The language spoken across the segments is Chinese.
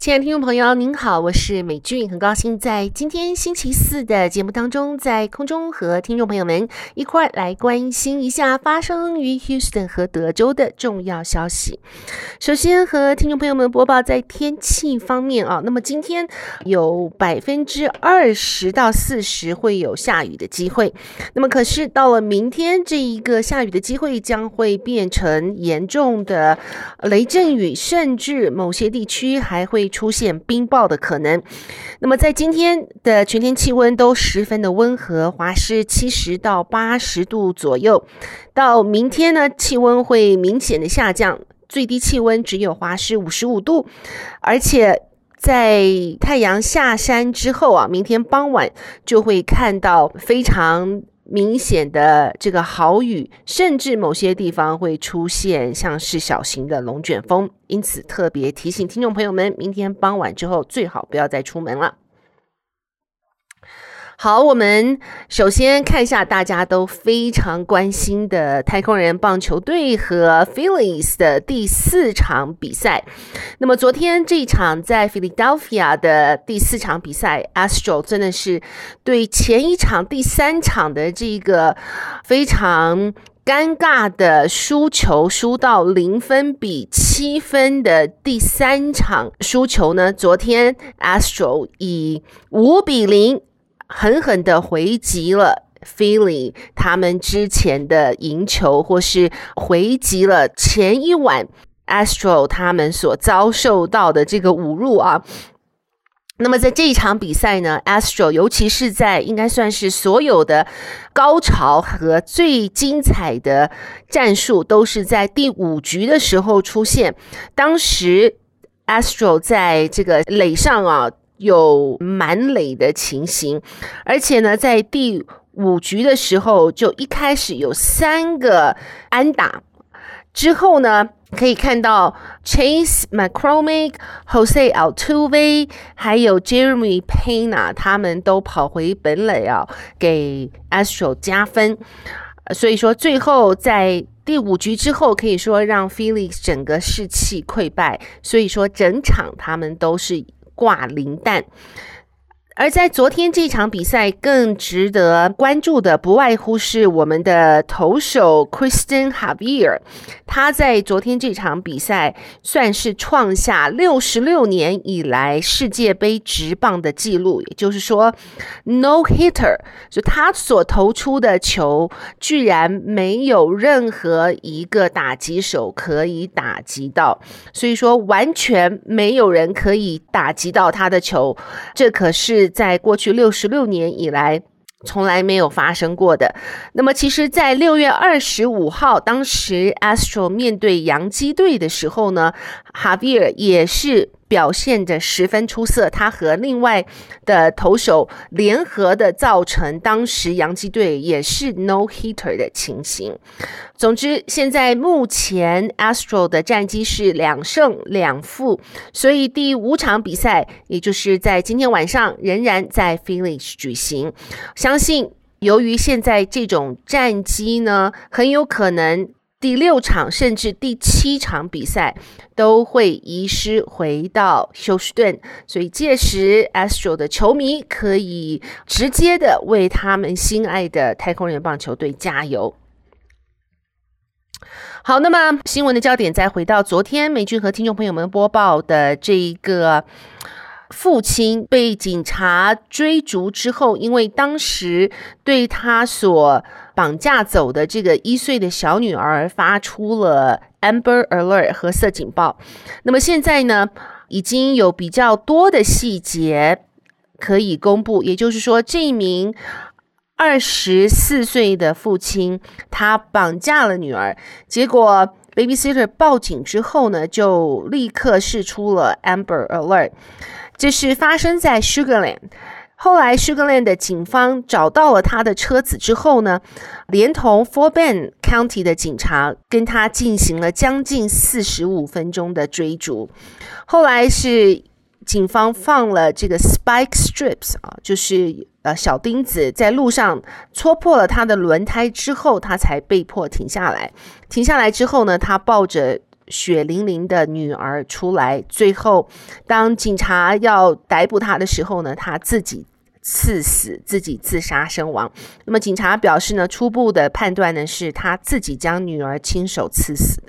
亲爱的听众朋友，您好，我是美俊，很高兴在今天星期四的节目当中，在空中和听众朋友们一块来关心一下发生于 Houston 和德州的重要消息。首先和听众朋友们播报在天气方面啊，那么今天有百分之二十到四十会有下雨的机会，那么可是到了明天，这一个下雨的机会将会变成严重的雷阵雨，甚至某些地区还会。出现冰雹的可能。那么，在今天的全天气温都十分的温和，华氏七十到八十度左右。到明天呢，气温会明显的下降，最低气温只有华氏五十五度。而且在太阳下山之后啊，明天傍晚就会看到非常。明显的这个豪雨，甚至某些地方会出现像是小型的龙卷风，因此特别提醒听众朋友们，明天傍晚之后最好不要再出门了。好，我们首先看一下大家都非常关心的太空人棒球队和 Phillies 的第四场比赛。那么昨天这一场在 Philadelphia 的第四场比赛，Astro 真的是对前一场第三场的这个非常尴尬的输球，输到零分比七分的第三场输球呢，昨天 Astro 以五比零。狠狠的回击了 Philly 他们之前的赢球，或是回击了前一晚 Astro 他们所遭受到的这个侮辱啊。那么在这一场比赛呢，Astro 尤其是在应该算是所有的高潮和最精彩的战术，都是在第五局的时候出现。当时 Astro 在这个垒上啊。有满垒的情形，而且呢，在第五局的时候，就一开始有三个安打，之后呢，可以看到 Chase McCormick、Jose Altuve 还有 Jeremy Pena，他们都跑回本垒啊，给 Astro 加分。所以说，最后在第五局之后，可以说让 Felix 整个士气溃败。所以说，整场他们都是。挂零蛋。而在昨天这场比赛，更值得关注的不外乎是我们的投手 Cristian Javier，他在昨天这场比赛算是创下六十六年以来世界杯职棒的记录，也就是说 no hitter，就他所投出的球居然没有任何一个打击手可以打击到，所以说完全没有人可以打击到他的球，这可是。在过去六十六年以来，从来没有发生过的。那么，其实，在六月二十五号，当时 Astro 面对洋基队的时候呢哈维尔也是。表现得十分出色，他和另外的投手联合的造成当时洋基队也是 no hitter 的情形。总之，现在目前 Astro 的战绩是两胜两负，所以第五场比赛，也就是在今天晚上，仍然在 Phillies 举行。相信由于现在这种战绩呢，很有可能。第六场甚至第七场比赛都会移师回到休斯顿，所以届时 Astro 的球迷可以直接的为他们心爱的太空人棒球队加油。好，那么新闻的焦点再回到昨天美军和听众朋友们播报的这一个。父亲被警察追逐之后，因为当时对他所绑架走的这个一岁的小女儿发出了 Amber Alert 和色警报。那么现在呢，已经有比较多的细节可以公布，也就是说，这名二十四岁的父亲他绑架了女儿，结果 Babysitter 报警之后呢，就立刻释出了 Amber Alert。这是发生在 Sugar Land，后来 Sugar Land 的警方找到了他的车子之后呢，连同 f o r b e n County 的警察跟他进行了将近四十五分钟的追逐。后来是警方放了这个 Spike Strips 啊，就是呃小钉子在路上戳破了他的轮胎之后，他才被迫停下来。停下来之后呢，他抱着血淋淋的女儿出来。最后，当警察要逮捕他的时候呢，他自己刺死，自己自杀身亡。那么警察表示呢，初步的判断呢是他自己将女儿亲手刺死。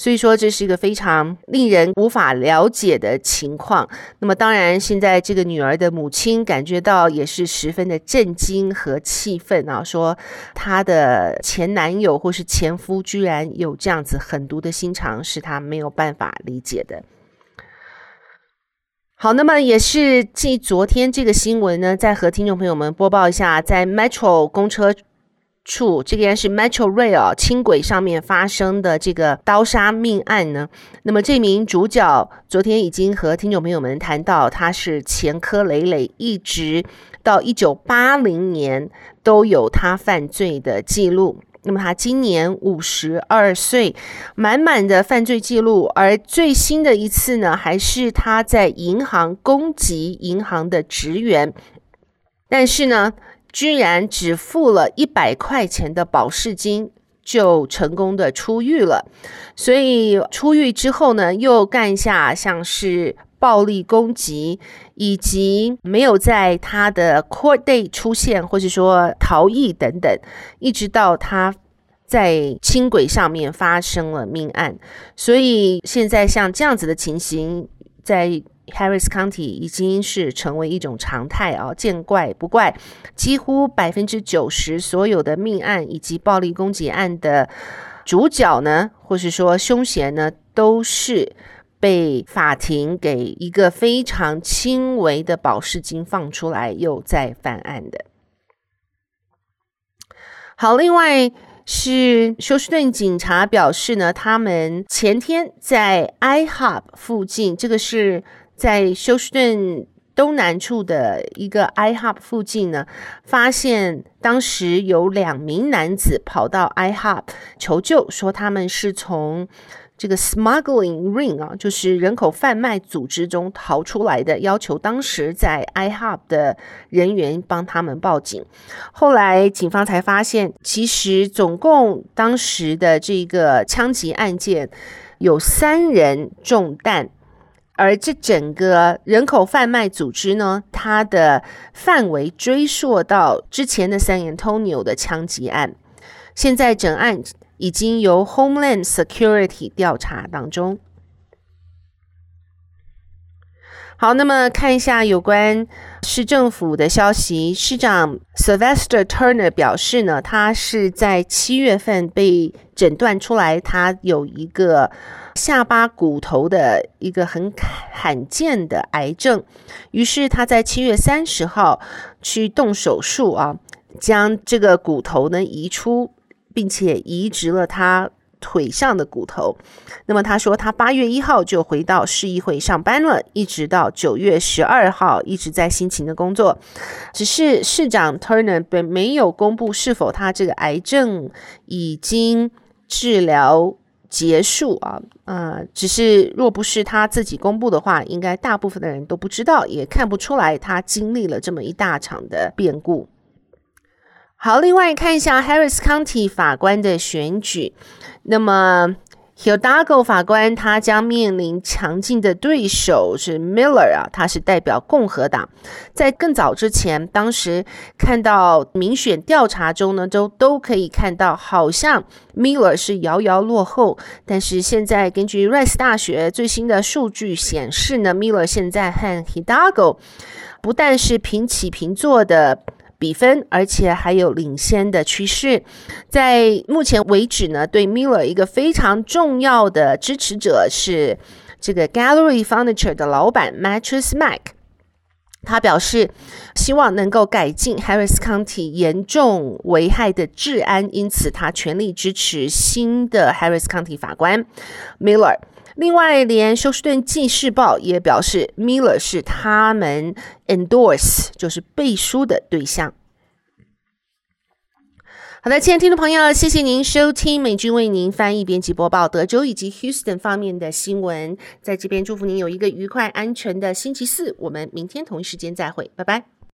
所以说，这是一个非常令人无法了解的情况。那么，当然，现在这个女儿的母亲感觉到也是十分的震惊和气愤啊，说她的前男友或是前夫居然有这样子狠毒的心肠，是她没有办法理解的。好，那么也是继昨天这个新闻呢，再和听众朋友们播报一下，在 Metro 公车。处这个是 Metro Rail 轻轨上面发生的这个刀杀命案呢。那么这名主角昨天已经和听众朋友们谈到，他是前科累累，一直到一九八零年都有他犯罪的记录。那么他今年五十二岁，满满的犯罪记录。而最新的一次呢，还是他在银行攻击银行的职员，但是呢。居然只付了一百块钱的保释金，就成功的出狱了。所以出狱之后呢，又干下像是暴力攻击，以及没有在他的 court day 出现，或是说逃逸等等，一直到他在轻轨上面发生了命案。所以现在像这样子的情形，在 Harris County 已经是成为一种常态啊，见怪不怪。几乎百分之九十所有的命案以及暴力攻击案的主角呢，或是说凶嫌呢，都是被法庭给一个非常轻微的保释金放出来，又再犯案的。好，另外是休斯顿警察表示呢，他们前天在 IHOP 附近，这个是。在休斯顿东南处的一个 IHOP 附近呢，发现当时有两名男子跑到 IHOP 求救，说他们是从这个 smuggling ring 啊，就是人口贩卖组织中逃出来的，要求当时在 IHOP 的人员帮他们报警。后来警方才发现，其实总共当时的这个枪击案件有三人中弹。而这整个人口贩卖组织呢，它的范围追溯到之前的 San Antonio 的枪击案，现在整案已经由 Homeland Security 调查当中。好，那么看一下有关市政府的消息，市长 Sylvester Turner 表示呢，他是在七月份被诊断出来，他有一个下巴骨头的一个很罕见的癌症，于是他在七月三十号去动手术啊，将这个骨头呢移出，并且移植了他。腿上的骨头，那么他说他八月一号就回到市议会上班了，一直到九月十二号一直在辛勤的工作。只是市长 Turner 并没有公布是否他这个癌症已经治疗结束啊，呃，只是若不是他自己公布的话，应该大部分的人都不知道，也看不出来他经历了这么一大场的变故。好，另外看一下 Harris County 法官的选举。那么 Hidalgo 法官他将面临强劲的对手是 Miller 啊，他是代表共和党。在更早之前，当时看到民选调查中呢，都都可以看到，好像 Miller 是遥遥落后。但是现在根据 Rice 大学最新的数据显示呢，Miller 现在和 Hidalgo 不但是平起平坐的。比分，而且还有领先的趋势。在目前为止呢，对 Miller 一个非常重要的支持者是这个 Gallery Furniture 的老板 Mattress Mac。他表示希望能够改进 Harris County 严重危害的治安，因此他全力支持新的 Harris County 法官 Miller。另外，连休斯顿纪事报也表示，Miller 是他们 endorse，就是背书的对象。好的，亲爱的听众朋友，谢谢您收听美君为您翻译、编辑、播报德州以及 Houston 方面的新闻。在这边祝福您有一个愉快、安全的星期四。我们明天同一时间再会，拜拜。